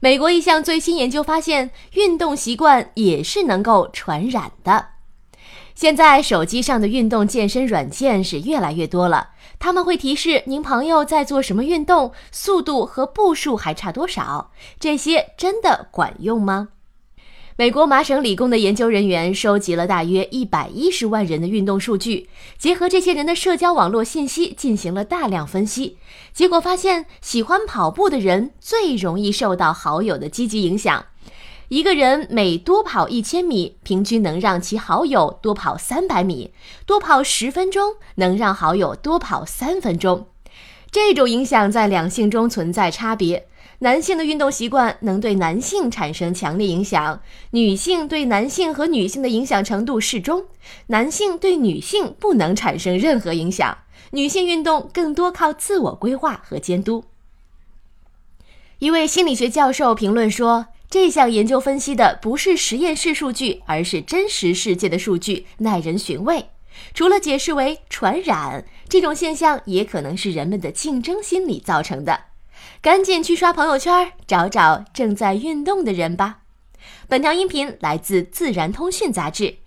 美国一项最新研究发现，运动习惯也是能够传染的。现在手机上的运动健身软件是越来越多了，他们会提示您朋友在做什么运动，速度和步数还差多少。这些真的管用吗？美国麻省理工的研究人员收集了大约一百一十万人的运动数据，结合这些人的社交网络信息进行了大量分析，结果发现，喜欢跑步的人最容易受到好友的积极影响。一个人每多跑一千米，平均能让其好友多跑三百米；多跑十分钟，能让好友多跑三分钟。这种影响在两性中存在差别，男性的运动习惯能对男性产生强烈影响，女性对男性和女性的影响程度适中，男性对女性不能产生任何影响。女性运动更多靠自我规划和监督。一位心理学教授评论说。这项研究分析的不是实验室数据，而是真实世界的数据，耐人寻味。除了解释为传染这种现象，也可能是人们的竞争心理造成的。赶紧去刷朋友圈，找找正在运动的人吧。本条音频来自《自然通讯》杂志。